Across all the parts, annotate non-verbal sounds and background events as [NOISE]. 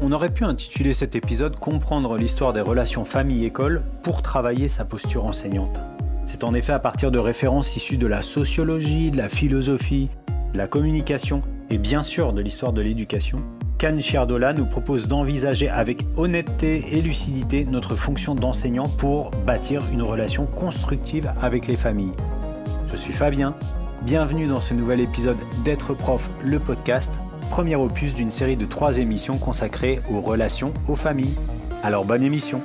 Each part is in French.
On aurait pu intituler cet épisode Comprendre l'histoire des relations famille-école pour travailler sa posture enseignante. C'est en effet à partir de références issues de la sociologie, de la philosophie, de la communication et bien sûr de l'histoire de l'éducation qu'Anne Chiardola nous propose d'envisager avec honnêteté et lucidité notre fonction d'enseignant pour bâtir une relation constructive avec les familles. Je suis Fabien, bienvenue dans ce nouvel épisode d'être prof, le podcast premier opus d'une série de trois émissions consacrées aux relations aux familles. Alors bonne émission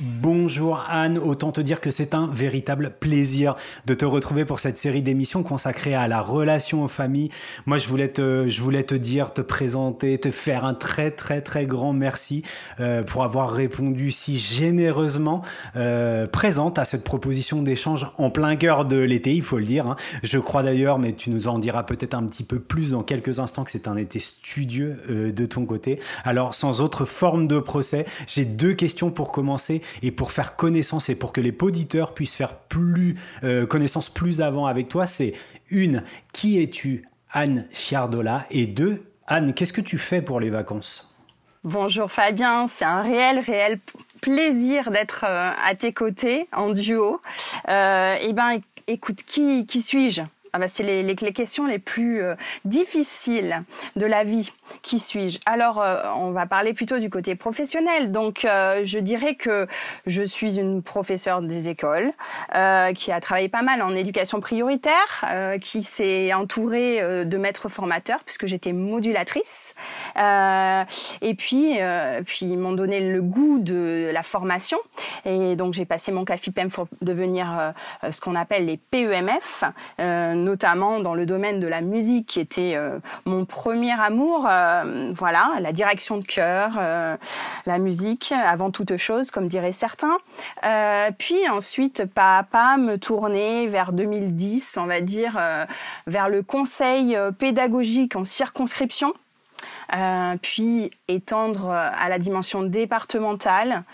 Bonjour Anne, autant te dire que c'est un véritable plaisir de te retrouver pour cette série d'émissions consacrée à la relation aux familles. Moi, je voulais te, je voulais te dire, te présenter, te faire un très très très grand merci euh, pour avoir répondu si généreusement euh, présente à cette proposition d'échange en plein cœur de l'été, il faut le dire. Hein. Je crois d'ailleurs, mais tu nous en diras peut-être un petit peu plus dans quelques instants, que c'est un été studieux euh, de ton côté. Alors, sans autre forme de procès, j'ai deux questions pour commencer et pour faire connaissance et pour que les auditeurs puissent faire plus euh, connaissance plus avant avec toi, c'est une, qui es-tu, Anne Chiardola Et deux, Anne, qu'est-ce que tu fais pour les vacances? Bonjour Fabien, c'est un réel, réel plaisir d'être euh, à tes côtés en duo. Euh, eh ben, écoute, qui, qui suis-je? Ah bah, c'est les, questions les plus euh, difficiles de la vie. Qui suis-je? Alors, euh, on va parler plutôt du côté professionnel. Donc, euh, je dirais que je suis une professeure des écoles qui a travaillé pas mal en éducation prioritaire, qui s'est entourée de maîtres formateurs puisque j'étais modulatrice. et puis, puis ils m'ont donné le goût de la formation. Et donc, j'ai passé mon CAFIPEM pour devenir ce qu'on appelle les PEMF notamment dans le domaine de la musique qui était euh, mon premier amour. Euh, voilà, la direction de chœur, euh, la musique avant toute chose, comme diraient certains. puis ensuite, pas à pas, me tourner vers 2010, on va dire, vers le conseil pédagogique en circonscription. puis étendre à la dimension départementale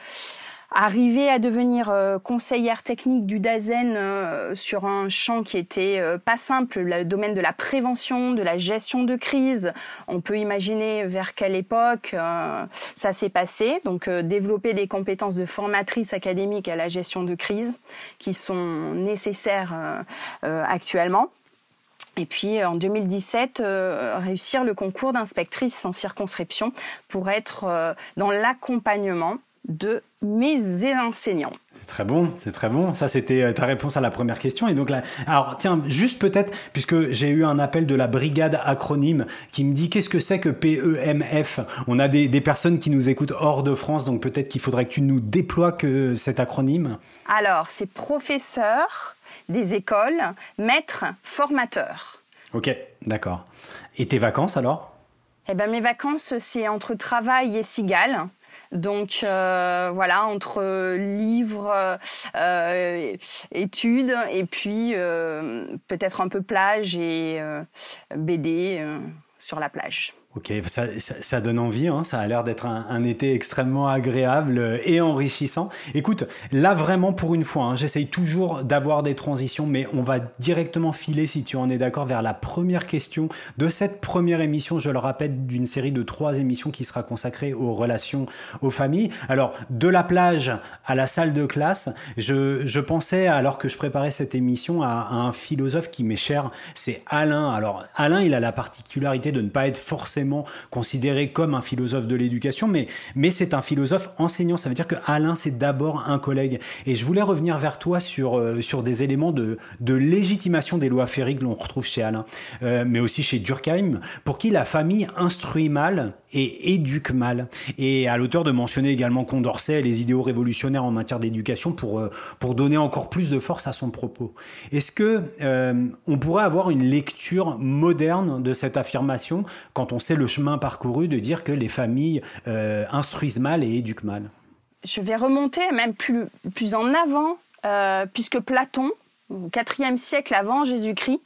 arriver à devenir euh, conseillère technique du DAZEN euh, sur un champ qui était euh, pas simple, le domaine de la prévention, de la gestion de crise. On peut imaginer vers quelle époque ça s'est passé. Donc développer des compétences de formatrice académique à la gestion de crise qui sont nécessaires actuellement. Et puis en 2017, réussir le concours d'inspectrice en circonscription pour être dans l'accompagnement de mes enseignants. C'est très bon, c'est très bon. Ça, c'était euh, ta réponse à la première question. Et donc là, alors tiens, juste peut-être, puisque j'ai eu un appel de la brigade acronyme qui me dit qu'est-ce que c'est que PEMF On a des, des, personnes qui nous écoutent hors de France, donc peut-être qu'il faudrait que tu nous déploies que cet acronyme. Alors, c'est professeur des écoles, maître, formateur. Ok, d'accord. Et tes vacances alors? Eh ben, mes vacances, c'est entre travail et cigale. Donc euh, voilà, entre livres, euh, études et puis euh, peut-être un peu plage et BD sur la plage. Ok, ça, donne envie, hein. ça a l'air d'être un, été extrêmement agréable et enrichissant. Écoute, là vraiment pour une fois, hein, j'essaye toujours d'avoir des transitions, mais on va directement filer, si tu en es d'accord, vers la première question de cette première émission, je le rappelle, d'une série de trois émissions qui sera consacrée aux relations aux familles. Alors, de la plage à la salle de classe, je, je pensais, alors que je préparais cette émission, à, à un philosophe qui m'est cher, c'est Alain. Alors, Alain, il a la particularité de ne pas être forcément considéré comme un philosophe de l'éducation, mais, mais c'est un philosophe enseignant. Ça veut dire que Alain, c'est d'abord un collègue. Et je voulais revenir vers toi sur, euh, sur des éléments de, de légitimation des lois féeriques que l'on retrouve chez Alain, euh, mais aussi chez Durkheim, pour qui la famille instruit mal et éduque mal. Et à l'auteur de mentionner également Condorcet et les idéaux révolutionnaires en matière d'éducation pour, euh, pour donner encore plus de force à son propos. Est-ce que on pourrait avoir une lecture moderne de cette affirmation quand on sait le chemin parcouru de dire que les familles euh, instruisent mal et éduquent mal Je vais remonter même plus, plus en avant, euh, puisque Platon, au IVe siècle avant Jésus-Christ,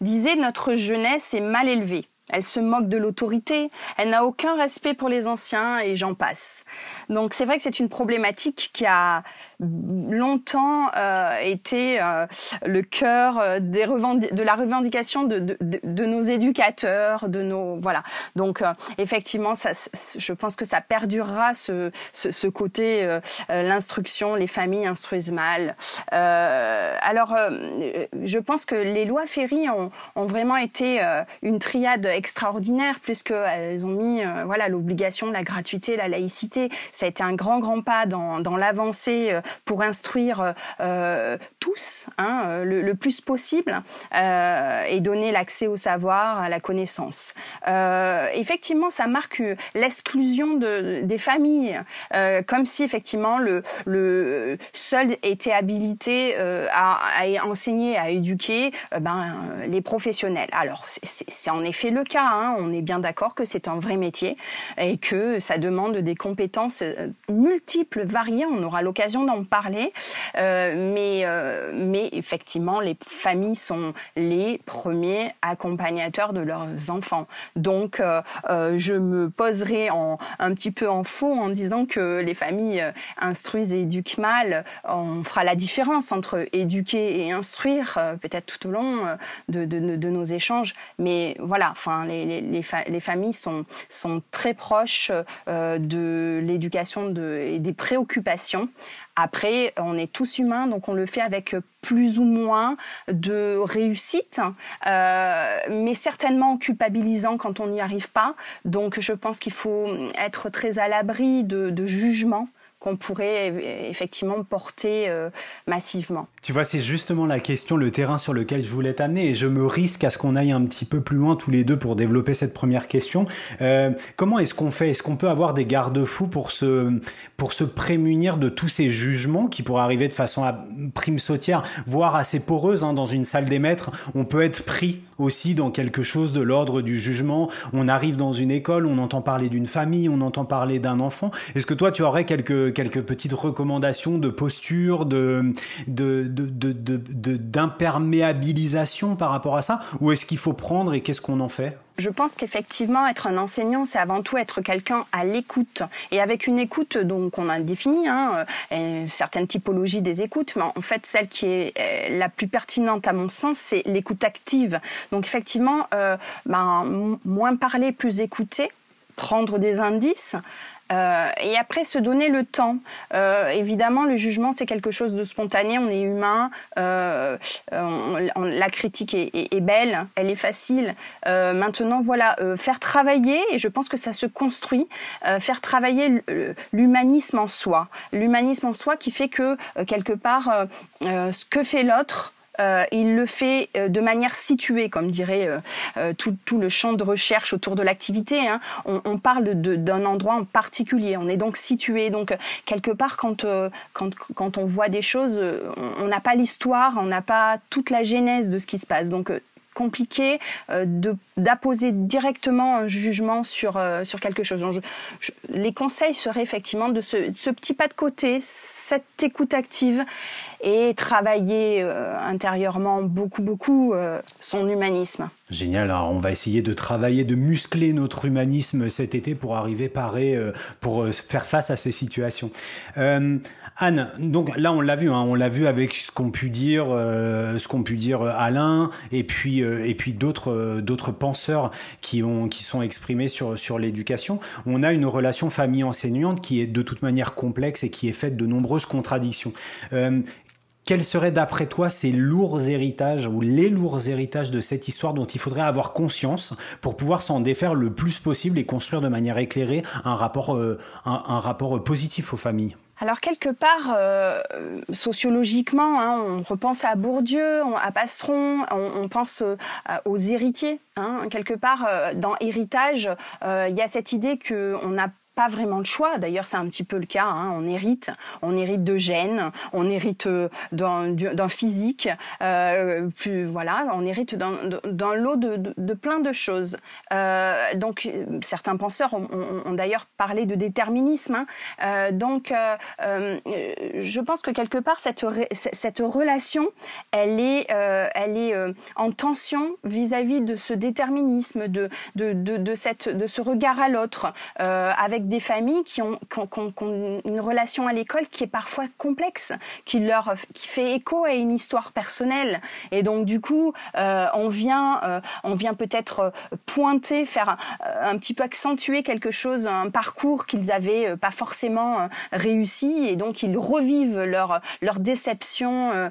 disait notre jeunesse est mal élevée. elle se moque de l'autorité, elle n'a aucun respect pour les anciens et j'en passe. Donc c'est vrai que c'est une problématique qui a longtemps euh, été euh, le cœur euh, des de la revendication de, de, de, nos éducateurs, de nos voilà. Donc effectivement, ça, je pense que ça perdurera ce, ce, ce côté l'instruction, les familles instruisent mal. alors je pense que les lois Ferry ont, ont vraiment été une triade extraordinaire puisqu'elles ont mis voilà l'obligation, la gratuité, la laïcité. Ça a été un grand grand pas dans, dans l'avancée pour instruire euh, euh, tous hein, euh, le, plus possible et donner l'accès au savoir, à la connaissance. effectivement, ça marque l'exclusion de, des familles, comme si effectivement le, le seul était habilité à, à, enseigner, à éduquer ben, les professionnels. Alors, c'est en effet le cas. Hein. on est bien d'accord que c'est un vrai métier et que ça demande des compétences multiples, variées. On aura l'occasion d'en parler. Euh, mais, euh, mais effectivement, les familles sont les premiers accompagnateurs de leurs enfants. Donc, euh, je me poserai un petit peu en faux en disant que les familles instruisent et éduquent mal. On fera la différence entre éduquer et instruire, peut-être tout au long de, de, nos échanges. Mais voilà, enfin, les, les, les, familles sont, sont très proches de l'éducation et des préoccupations après, on est tous humains, donc on le fait avec plus ou moins de réussite, euh, mais certainement culpabilisant quand on n'y arrive pas. Donc je pense qu'il faut être très à l'abri de, de jugements qu'on pourrait effectivement porter euh, massivement. Tu vois, c'est justement la question, le terrain sur lequel je voulais t'amener, et je me risque à ce qu'on aille un petit peu plus loin tous les deux pour développer cette première question. Euh, comment est-ce qu'on fait? Est-ce qu'on peut avoir des garde-fous pour se, pour se prémunir de tous ces jugements qui pourraient arriver de façon à prime sautière, voire assez poreuse hein, dans une salle des maîtres? On peut être pris aussi dans quelque chose de l'ordre du jugement. On arrive dans une école, on entend parler d'une famille, on entend parler d'un enfant. Est-ce que toi, tu aurais quelques quelques petites recommandations de posture, de, d'imperméabilisation par rapport à ça? Ou est-ce qu'il faut prendre et qu'est-ce qu'on en fait? Je pense qu'effectivement, être un enseignant, c'est avant tout être quelqu'un à l'écoute. Et avec une écoute, donc on a défini hein, euh, certaines typologies des écoutes, mais en fait, celle qui est euh, la plus pertinente à mon sens, c'est l'écoute active. Donc effectivement, euh, ben, moins parler, plus écouter prendre des indices, euh, et après, se donner le temps. Euh, évidemment, le jugement, c'est quelque chose de spontané. On est humain. Euh, la critique est, belle, elle est facile. maintenant, voilà, faire travailler, et je pense que ça se construit, faire travailler l'humanisme en soi. L'humanisme en soi qui fait que, quelque part, ce que fait l'autre, euh, il le fait euh, de manière située, comme dirait euh, tout, le champ de recherche autour de l'activité. Hein. On, parle d'un endroit en particulier. On est donc situé. Donc quelque part, quand, quand, on voit des choses, on n'a pas l'histoire, on n'a pas toute la genèse de ce qui se passe. Donc compliqué d'apposer directement un jugement sur, sur quelque chose. les conseils seraient effectivement de ce, ce, petit pas de côté, cette écoute active et travailler euh, intérieurement beaucoup, beaucoup euh, son humanisme. Génial, alors on va essayer de travailler, de muscler notre humanisme cet été pour arriver paré, euh, pour faire face à ces situations. Anne, donc là on l'a vu, hein, on l'a vu avec ce qu'ont pu dire, ce qu'ont pu dire Alain et puis et puis d'autres d'autres penseurs qui ont qui sont exprimés sur sur l'éducation. On a une relation famille enseignante qui est de toute manière complexe et qui est faite de nombreuses contradictions. Quels seraient d'après toi ces lourds héritages ou les lourds héritages de cette histoire dont il faudrait avoir conscience pour pouvoir s'en défaire le plus possible et construire de manière éclairée un rapport, euh, un, rapport positif aux familles? Alors quelque part, euh, sociologiquement, hein, on repense à Bourdieu, à Passeron, on, pense euh, aux héritiers. Hein. Quelque part, dans héritage, il y a cette idée qu'on n'a pas vraiment le choix. D'ailleurs, c'est un petit peu le cas. Hein. On hérite, on hérite de gènes, on hérite euh, d'un physique, euh, plus voilà, on hérite d'un lot de, de, plein de choses. Euh, donc, certains penseurs ont, d'ailleurs parlé de déterminisme. Hein. Donc, je pense que quelque part cette cette relation, elle est elle est en tension vis-à-vis -vis de ce déterminisme, de de, de, de cette de ce regard à l'autre, avec des familles qui ont, une relation à l'école qui est parfois complexe, qui leur qui fait écho à une histoire personnelle. Et donc du coup, euh, on vient, euh, on vient peut-être pointer, faire un, petit peu accentuer quelque chose, un parcours qu'ils avaient pas forcément réussi, et donc ils revivent leur leur déception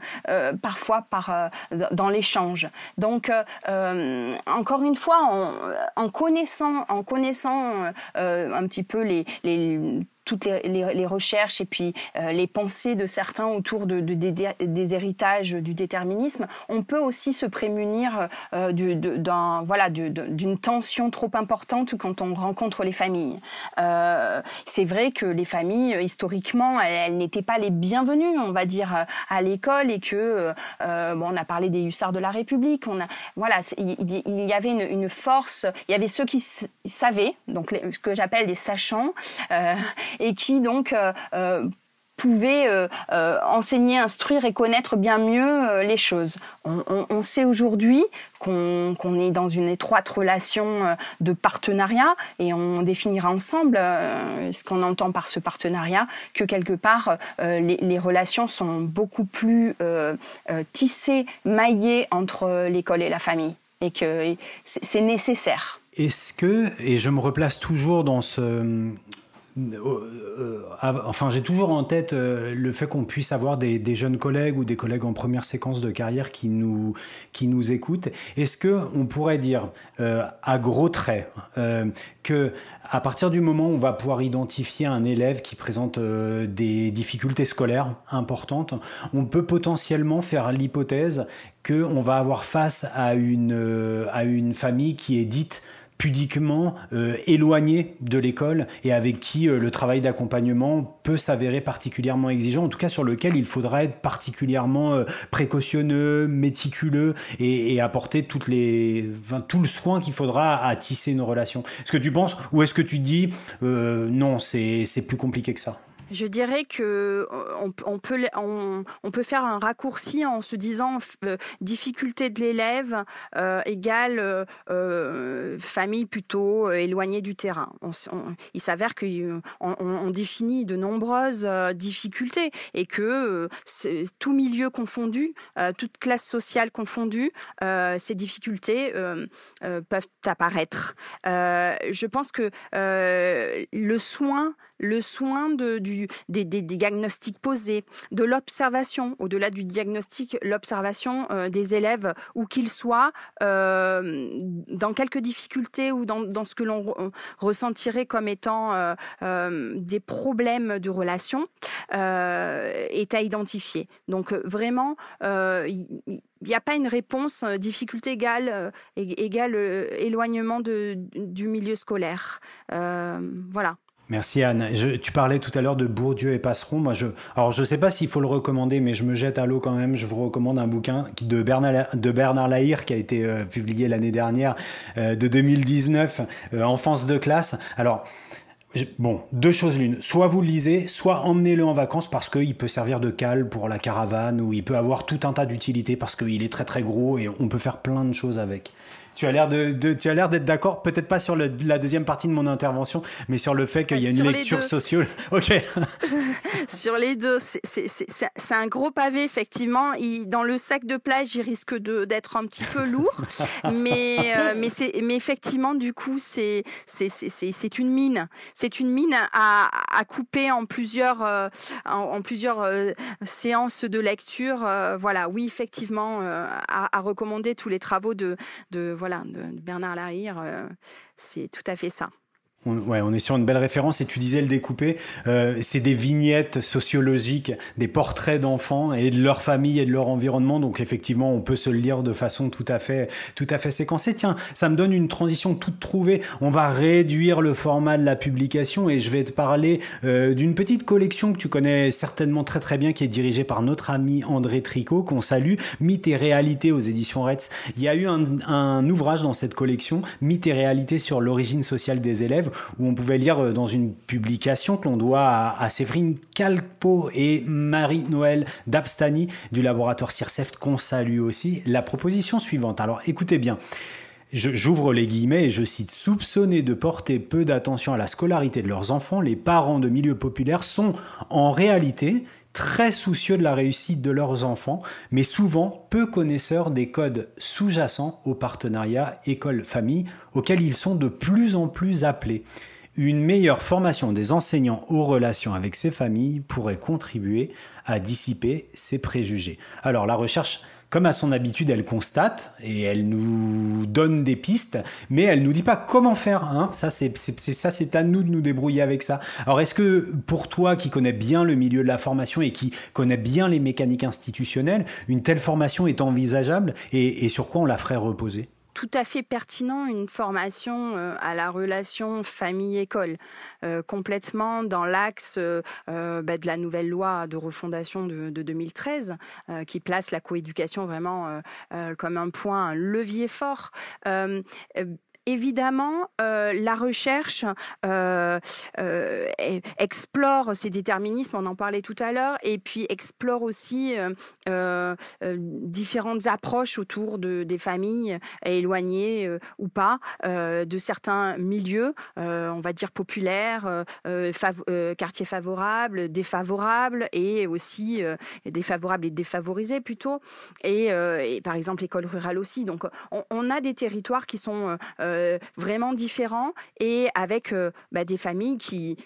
parfois par dans l'échange. Donc encore une fois, en connaissant, en connaissant un petit peu les, toutes les, recherches et puis euh, les pensées de certains autour de, des, héritages du déterminisme, on peut aussi se prémunir euh, d'un voilà d'une tension trop importante quand on rencontre les familles. Euh, c'est vrai que les familles historiquement elles, n'étaient pas les bienvenues, on va dire, à l'école et que bon, on a parlé des hussards de la République, on a voilà il, y avait une, force, il y avait ceux qui savaient donc ce que j'appelle les sachants et qui donc euh, euh, pouvaient euh, enseigner, instruire et connaître bien mieux les choses. On, sait aujourd'hui qu'on est dans une étroite relation de partenariat et on définira ensemble ce qu'on entend par ce partenariat, que quelque part les, relations sont beaucoup plus tissées, maillées entre l'école et la famille et que c'est nécessaire. Est-ce que, et je me replace toujours dans ce, enfin, j'ai toujours en tête euh, le fait qu'on puisse avoir des, jeunes collègues ou des collègues en première séquence de carrière qui nous, qui nous écoutent. Est-ce que on pourrait dire, à gros traits, que à partir du moment où on va pouvoir identifier un élève qui présente des difficultés scolaires importantes, on peut potentiellement faire l'hypothèse qu'on va avoir face à une, à une famille qui est dite pudiquement euh, de l'école et avec qui euh, le travail d'accompagnement peut s'avérer particulièrement exigeant, en tout cas sur lequel il faudra être particulièrement euh, précautionneux, méticuleux et, apporter toutes les, tout le soin qu'il faudra à tisser une relation. Est-ce que tu penses ou est-ce que tu dis non, c'est plus compliqué que ça? Je dirais que euh, on, peut on, peut faire un raccourci en se disant euh, difficulté de l'élève euh, égale famille plutôt éloignée du terrain. il s'avère qu'on on, définit de nombreuses difficultés et que tout milieu confondu, toute classe sociale confondue, ces difficultés peuvent apparaître. je pense que le soin le soin des, diagnostics posés, de l'observation, au-delà du diagnostic, l'observation euh, des élèves, où qu'ils soient, euh, dans quelques difficultés ou dans, ce que l'on ressentirait comme étant euh, des problèmes de relation, est à identifier. Donc vraiment, il n'y a pas une réponse difficulté égale, égale éloignement du milieu scolaire. voilà. Merci Anne. tu parlais tout à l'heure de Bourdieu et Passeron. Moi, je, alors je ne sais pas s'il faut le recommander, mais je me jette à l'eau quand même. Je vous recommande un bouquin de Bernard, de Bernard Lahire qui a été euh, publié l'année dernière, euh, de 2019, euh, Enfance de classe. Alors, Bon, deux choses l'une. Soit vous le lisez, soit emmenez-le en vacances parce qu'il peut servir de cale pour la caravane ou il peut avoir tout un tas d'utilités parce qu'il est très très gros et on peut faire plein de choses avec. Tu as l'air de, tu as l'air d'être d'accord, peut-être pas sur la deuxième partie de mon intervention, mais sur le fait qu'il y a une lecture sociale. [LAUGHS] Ok. [LAUGHS] sur les deux, c'est un gros pavé effectivement. Il, dans le sac de plage, il risque d'être un petit peu lourd, [LAUGHS] mais euh, mais c'est mais effectivement du coup c'est c'est une mine. C'est une mine à, à couper en plusieurs euh, en, plusieurs euh, séances de lecture. voilà, oui effectivement à, à recommander tous les travaux de de voilà, de, Bernard Lahire, euh, c'est tout à fait ça. On, ouais, on est sur une belle référence et tu disais le découper. Euh, c'est des vignettes sociologiques, des portraits d'enfants et de leur famille et de leur environnement. Donc effectivement, on peut se le lire de façon tout à fait, tout à fait séquencée. Tiens, ça me donne une transition toute trouvée. On va réduire le format de la publication et je vais te parler euh, d'une petite collection que tu connais certainement très très bien, qui est dirigée par notre ami André Tricot, qu'on salue, Mythes et réalités aux éditions Retz. Il y a eu un, un ouvrage dans cette collection, Mythes et réalités sur l'origine sociale des élèves où on pouvait lire euh, dans une publication que l'on doit à, Séverine Calpo et Marie-Noël Dabstani du laboratoire CIRCEFT qu'on salue aussi, la proposition suivante. Alors écoutez bien. J'ouvre les guillemets et je cite Soupçonnés de porter peu d'attention à la scolarité de leurs enfants, les parents de milieux populaires sont en réalité très soucieux de la réussite de leurs enfants, mais souvent peu connaisseurs des codes sous-jacents au partenariat école-famille auxquels ils sont de plus en plus appelés. Une meilleure formation des enseignants aux relations avec ces familles pourrait contribuer à dissiper ces préjugés. Alors la recherche comme à son habitude, elle constate et elle nous donne des pistes, mais elle nous dit pas comment faire. Hein. Ça, c'est ça, c'est à nous de nous débrouiller avec ça. Alors, est-ce que pour toi, qui connais bien le milieu de la formation et qui connais bien les mécaniques institutionnelles, une telle formation est envisageable et sur quoi on la ferait reposer? Tout à fait pertinent une formation euh, à la relation famille-école, euh, complètement dans l'axe euh, bah, de la nouvelle loi de refondation de, de 2013, qui place la coéducation vraiment comme un point, un levier fort évidemment, euh, la recherche euh, euh, explore ces déterminismes, on en parlait tout à l'heure, et puis explore aussi différentes approches autour de, des familles éloignées ou pas de certains milieux, on va dire populaires, quartiers favorables, défavorables, et aussi défavorables et défavorisés plutôt, et, par exemple l'école rurale aussi. Donc on, a des territoires qui sont vraiment différents et avec euh, bah, des familles qui,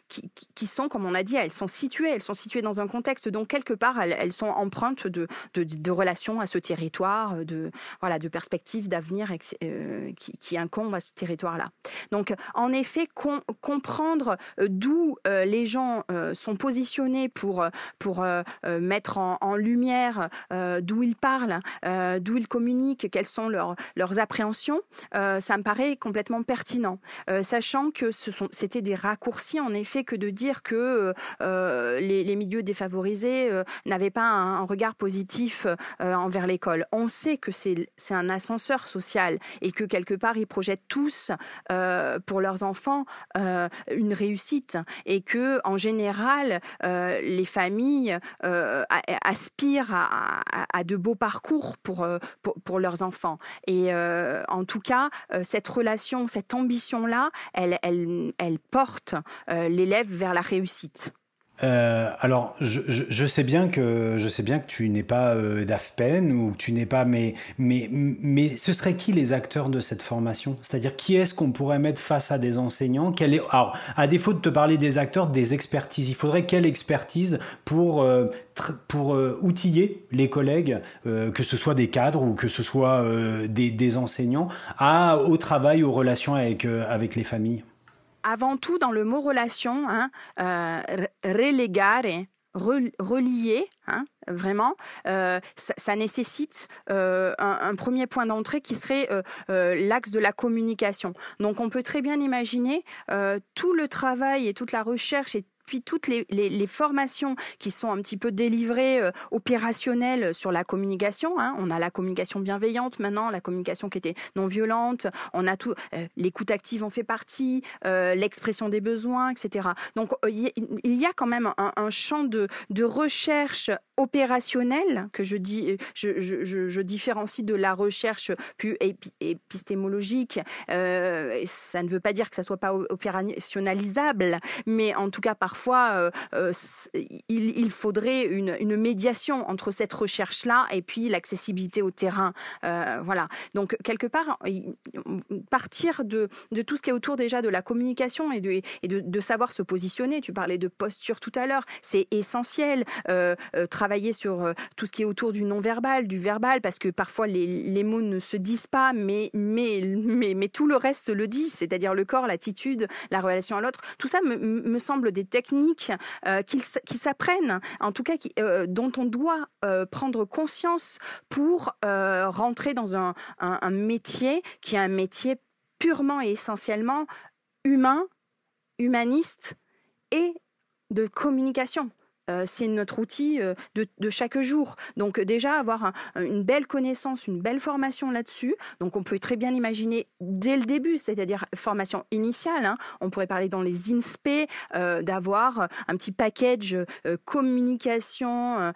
qui, sont, comme on a dit, elles sont situées, elles sont situées dans un contexte, donc quelque part, elles, sont empreintes de, de, relations à ce territoire, de, voilà, de perspectives d'avenir euh, qui, qui, incombent à ce territoire-là. Donc, en effet, comprendre d'où les gens sont positionnés pour, pour mettre en, lumière d'où ils parlent, d'où ils communiquent, quelles sont leurs, leurs appréhensions, ça me paraît complètement pertinent, euh, sachant que c'était des raccourcis en effet que de dire que euh, euh, les, milieux défavorisés n'avaient pas un, regard positif envers l'école. On sait que c'est, un ascenseur social et que quelque part ils projettent tous pour leurs enfants une réussite et que en général les familles aspirent à, de beaux parcours pour, pour leurs enfants. Et en tout cas, cette relation cette ambition-là, elle, porte euh, l'élève vers la réussite. Euh, alors, je, sais bien que je sais bien que tu n'es pas euh, d'AFPEN ou que tu n'es pas, mais, mais, mais ce serait qui les acteurs de cette formation? C'est-à-dire qui est-ce qu'on pourrait mettre face à des enseignants? Quelle est, alors, à défaut de te parler des acteurs, des expertises, il faudrait quelle expertise pour euh, pour outiller les collègues, que ce soit des cadres ou que ce soit des, des, enseignants, à, au travail, aux relations avec, avec les familles? Avant tout dans le mot relation, hein, euh, relier, hein, vraiment, euh, ça, nécessite euh, un, premier point d'entrée qui serait l'axe de la communication. Donc on peut très bien imaginer tout le travail et toute la recherche et puis toutes les, formations qui sont un petit peu délivrées euh, opérationnelles sur la communication. Hein. On a la communication bienveillante maintenant, la communication qui était non violente. On a tout, euh, l'écoute active en fait partie, euh, l'expression des besoins, etc. Donc il y a quand même un, champ de, de recherche opérationnelle que je dis, je, je, différencie de la recherche plus épistémologique. ça ne veut pas dire que ça soit pas opérationnalisable, mais en tout cas par parfois il, faudrait une, une, médiation entre cette recherche-là et puis l'accessibilité au terrain. voilà. Donc quelque part, partir de, de, tout ce qui est autour déjà de la communication et de, et de, savoir se positionner. Tu parlais de posture tout à l'heure, c'est essentiel. Sur tout ce qui est autour du non-verbal, du verbal, parce que parfois les, mots ne se disent pas, mais, mais, mais, mais tout le reste le dit, c'est-à-dire le corps, l'attitude, la relation à l'autre. Tout ça me, me, semble des techniques euh, qui, qui s'apprennent, en tout cas euh, dont on doit euh, prendre conscience pour rentrer dans un, un métier qui est un métier purement et essentiellement humain, humaniste et de communication. Euh, c'est notre outil euh, de, chaque jour. Donc déjà avoir une belle connaissance, une belle formation là-dessus. Donc on peut très bien l'imaginer dès le début, c'est-à-dire formation initiale. Hein. On pourrait parler dans les INSPE euh, d'avoir un petit package communication,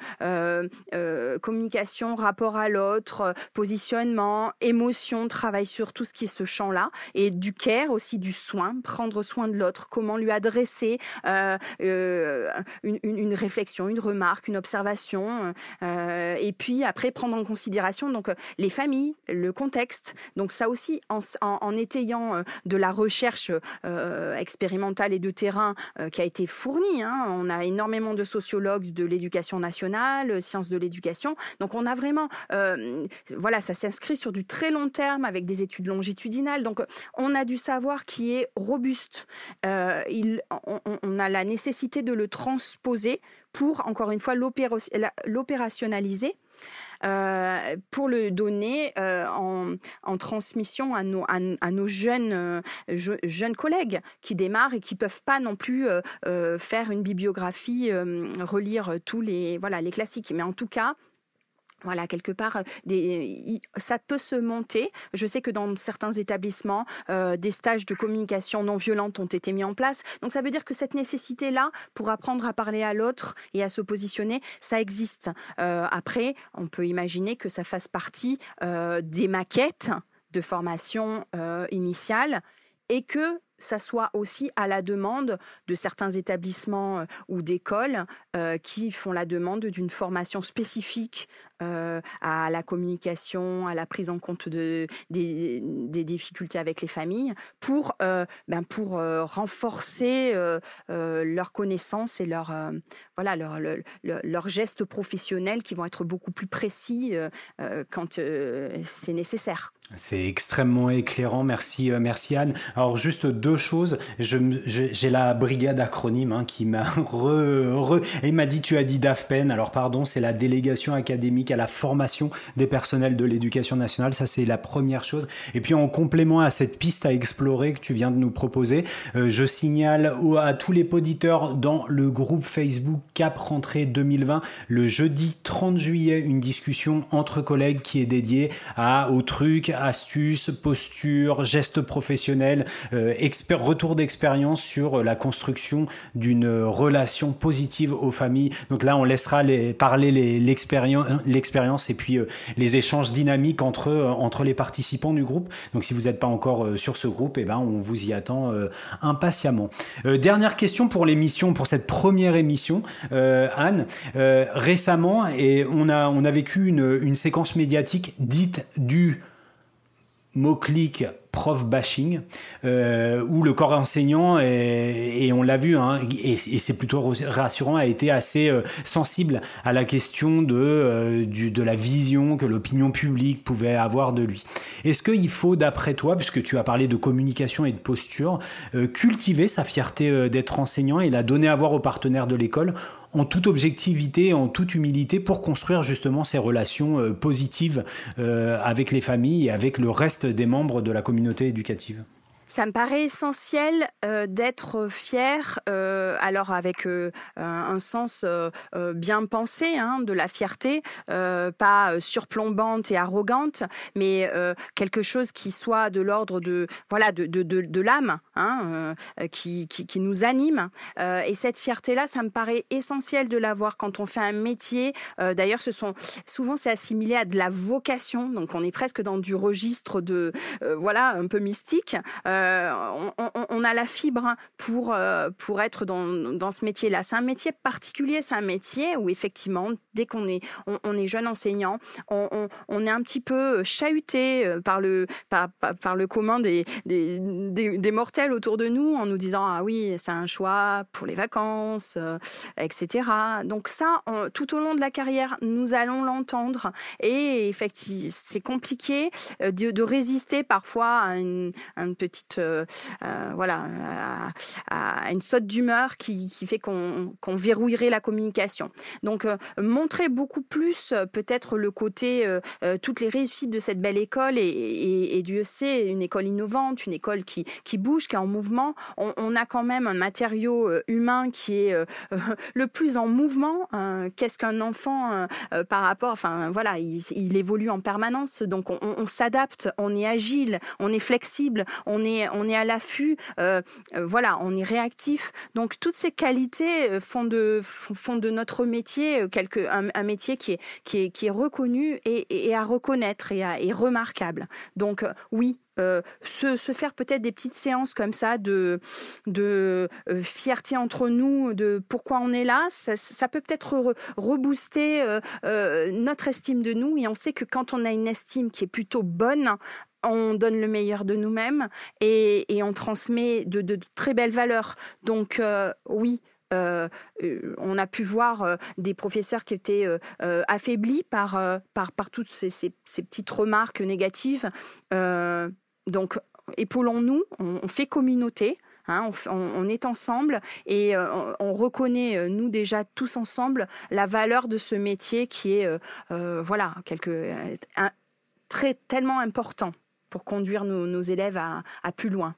communication, rapport à l'autre, positionnement, émotion, travail sur tout ce qui est ce champ-là et du care aussi du soin, prendre soin de l'autre, comment lui adresser une, une réflexion, une remarque, une observation, euh, et puis après prendre en considération donc les familles, le contexte. Donc ça aussi, en, étayant euh, de la recherche euh, expérimentale et de terrain qui a été fournie. Hein. On a énormément de sociologues de l'éducation nationale, sciences de l'éducation. Donc on a vraiment, voilà, ça s'inscrit sur du très long terme avec des études longitudinales. Donc on a du savoir qui est robuste. on a la nécessité de le transposer pour, encore une fois, l'opérationnaliser. Euh, pour le donner euh, en, transmission à nos, jeunes, euh, jeunes collègues qui démarrent et qui peuvent pas non plus faire une bibliographie, relire tous les, voilà, les classiques. Mais en tout cas, voilà, quelque part, euh, des, ça peut se monter. Je sais que dans certains établissements, euh, des stages de communication non violente ont été mis en place. Donc ça veut dire que cette nécessité-là, pour apprendre à parler à l'autre et à se positionner, ça existe. Euh, après, on peut imaginer que ça fasse partie des maquettes de formation initiale et que ça soit aussi à la demande de certains établissements ou d'écoles qui font la demande d'une formation spécifique euh, à la communication, à la prise en compte de, des, difficultés avec les familles, pour, euh, ben pour euh, renforcer leurs connaissances et voilà, leur, leur, gestes professionnels qui vont être beaucoup plus précis quand c'est nécessaire. C'est extrêmement éclairant, merci, merci Anne. Alors juste deux choses, j'ai la brigade acronyme hein, qui m'a [LAUGHS] re, il m'a dit tu as dit DAFPEN, alors pardon, c'est la délégation académique à la formation des personnels de l'éducation nationale. Ça, c'est la première chose. Et puis, en complément à cette piste à explorer que tu viens de nous proposer, euh, je signale à tous les auditeurs dans le groupe Facebook Cap Rentrée 2020, le jeudi 30 juillet, une discussion entre collègues qui est dédiée à, aux trucs, astuces, postures, gestes professionnels, euh, retour d'expérience sur la construction d'une relation positive aux familles. Donc là, on laissera parler l'expérience et puis euh, les échanges dynamiques entre, euh, les participants du groupe. Donc si vous n'êtes pas encore euh, sur ce groupe, eh ben, on vous y attend impatiemment. dernière question pour l'émission, pour cette première émission, Anne. récemment, et on a, vécu une, une séquence médiatique dite du mot-clic prof bashing, euh, où le corps enseignant, et on l'a vu, hein, et, c'est plutôt rassurant, a été assez euh, sensible à la question de, euh, du, de la vision que l'opinion publique pouvait avoir de lui. Est-ce qu'il faut, d'après toi, puisque tu as parlé de communication et de posture, cultiver sa fierté d'être enseignant et la donner à voir aux partenaires de l'école en toute objectivité, en toute humilité, pour construire justement ces relations positives avec les familles et avec le reste des membres de la communauté éducative ça me paraît essentiel euh, d'être fier, euh, alors avec euh, un sens bien pensé hein, de la fierté, pas surplombante et arrogante, mais quelque chose qui soit de l'ordre de voilà de, l'âme, hein, qui, nous anime. et cette fierté-là, ça me paraît essentiel de l'avoir quand on fait un métier. D'ailleurs, souvent c'est assimilé à de la vocation, donc on est presque dans du registre de voilà un peu mystique. On, a la fibre pour, pour être dans, dans ce métier-là. C'est un métier particulier, c'est un métier où effectivement, dès qu'on est, on, est jeune enseignant, on, est un petit peu chahuté par le, par, le commun des, des, mortels autour de nous en nous disant ah oui, c'est un choix pour les vacances, etc. Donc ça, tout au long de la carrière, nous allons l'entendre et effectivement, c'est compliqué euh, de, résister parfois à une, petite, euh, euh, voilà, à, une saute d'humeur qui, fait qu'on verrouillerait la communication. Donc, montrer beaucoup plus peut-être le côté, toutes les réussites de cette belle école et, Dieu sait, une école innovante, une école qui, qui bouge, qui est en mouvement. On, a quand même un matériau humain qui est [LAUGHS] le plus en mouvement. Qu'est-ce qu'un enfant par rapport, enfin voilà, il, il évolue en permanence, donc on, on s'adapte, on est agile, on est flexible, on est, on est à l'affût, euh, euh, voilà, on est réactif. Donc toutes ces qualités euh, font de, notre métier un, métier qui est, reconnu et, à reconnaître et, remarquable. Donc oui, se, faire peut-être des petites séances comme ça de, fierté entre nous, de pourquoi on est là, ça, peut peut-être rebooster notre estime de nous. Et on sait que quand on a une estime qui est plutôt bonne, on donne le meilleur de nous-mêmes et, on transmet de, très belles valeurs. Donc oui, on a pu voir des professeurs qui étaient affaiblis par, par, toutes ces, petites remarques négatives. Donc, épaulons-nous, on, fait communauté. Hein, on, est ensemble et euh, on, reconnaît, euh, nous déjà tous ensemble, la valeur de ce métier qui est, euh, voilà, quelque, très, tellement important pour conduire nos, élèves à plus loin.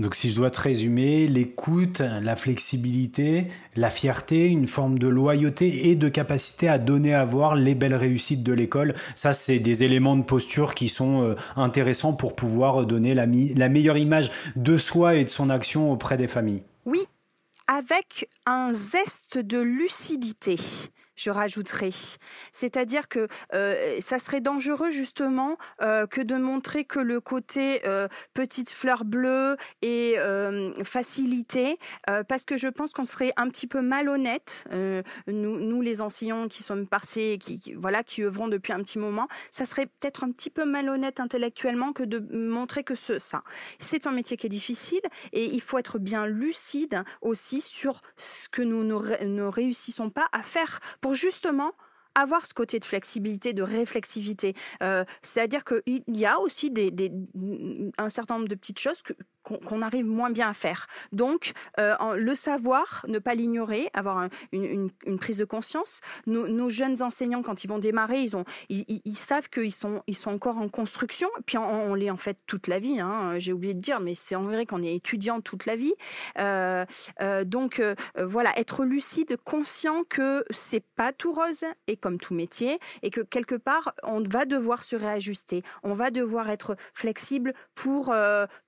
Donc si je dois te résumer, l'écoute, la flexibilité, la fierté, une forme de loyauté et de capacité à donner à voir les belles réussites de l'école, ça c'est des éléments de posture qui sont euh, intéressants pour pouvoir donner la, la meilleure image de soi et de son action auprès des familles. Oui, avec un zeste de lucidité je rajouterai. C'est-à-dire que euh, ça serait dangereux justement euh, que de montrer que le côté euh, petite fleur bleue et facilité, parce que je pense qu'on serait un petit peu malhonnête, nous, les enseignants qui sommes passés, qui, voilà, qui œuvrons depuis un petit moment, ça serait peut-être un petit peu malhonnête intellectuellement que de montrer que ce, ça. C'est un métier qui est difficile et il faut être bien lucide aussi sur ce que nous ne réussissons pas à faire pour justement avoir ce côté de flexibilité, de réflexivité. Euh, c'est-à-dire qu'il y a aussi des, un certain nombre de petites choses qu'on arrive moins bien à faire. Donc, euh, le savoir, ne pas l'ignorer, avoir une, prise de conscience. Nos, jeunes enseignants, quand ils vont démarrer, ils, ont, ils, savent qu'ils sont, ils sont encore en construction. Puis on, l'est en fait toute la vie. Hein. J'ai oublié de dire, mais c'est en vrai qu'on est étudiant toute la vie. Euh, donc voilà, être lucide, conscient que c'est pas tout rose et comme tout métier, et que quelque part on va devoir se réajuster. On va devoir être flexible pour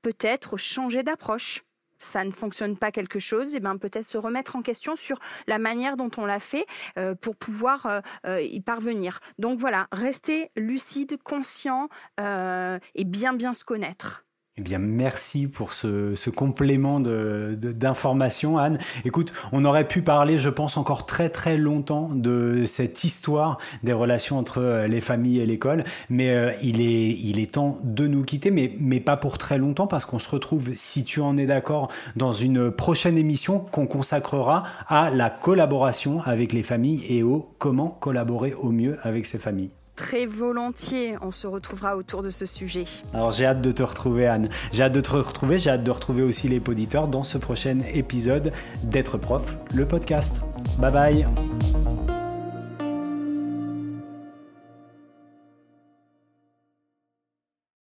peut-être changer d'approche ça ne fonctionne pas quelque chose, et ben peut-être se remettre en question sur la manière dont on l'a fait euh, pour pouvoir euh, euh, y parvenir. Donc voilà, rester lucide, conscient et bien bien se connaître. Eh bien, merci pour ce, complément d'information, Anne. Écoute, on aurait pu parler, je pense, encore très très longtemps de cette histoire des relations entre euh, les familles et l'école, mais euh, il, est, il est temps de nous quitter, mais, mais pas pour très longtemps, parce qu'on se retrouve, si tu en es d'accord, dans une prochaine émission qu'on consacrera à la collaboration avec les familles et au comment collaborer au mieux avec ces familles. Très volontiers, on se retrouvera autour de ce sujet. Alors j'ai hâte de te retrouver Anne. J'ai hâte de te retrouver, j'ai hâte de retrouver aussi les auditeurs dans ce prochain épisode d'être prof, le podcast. Bye bye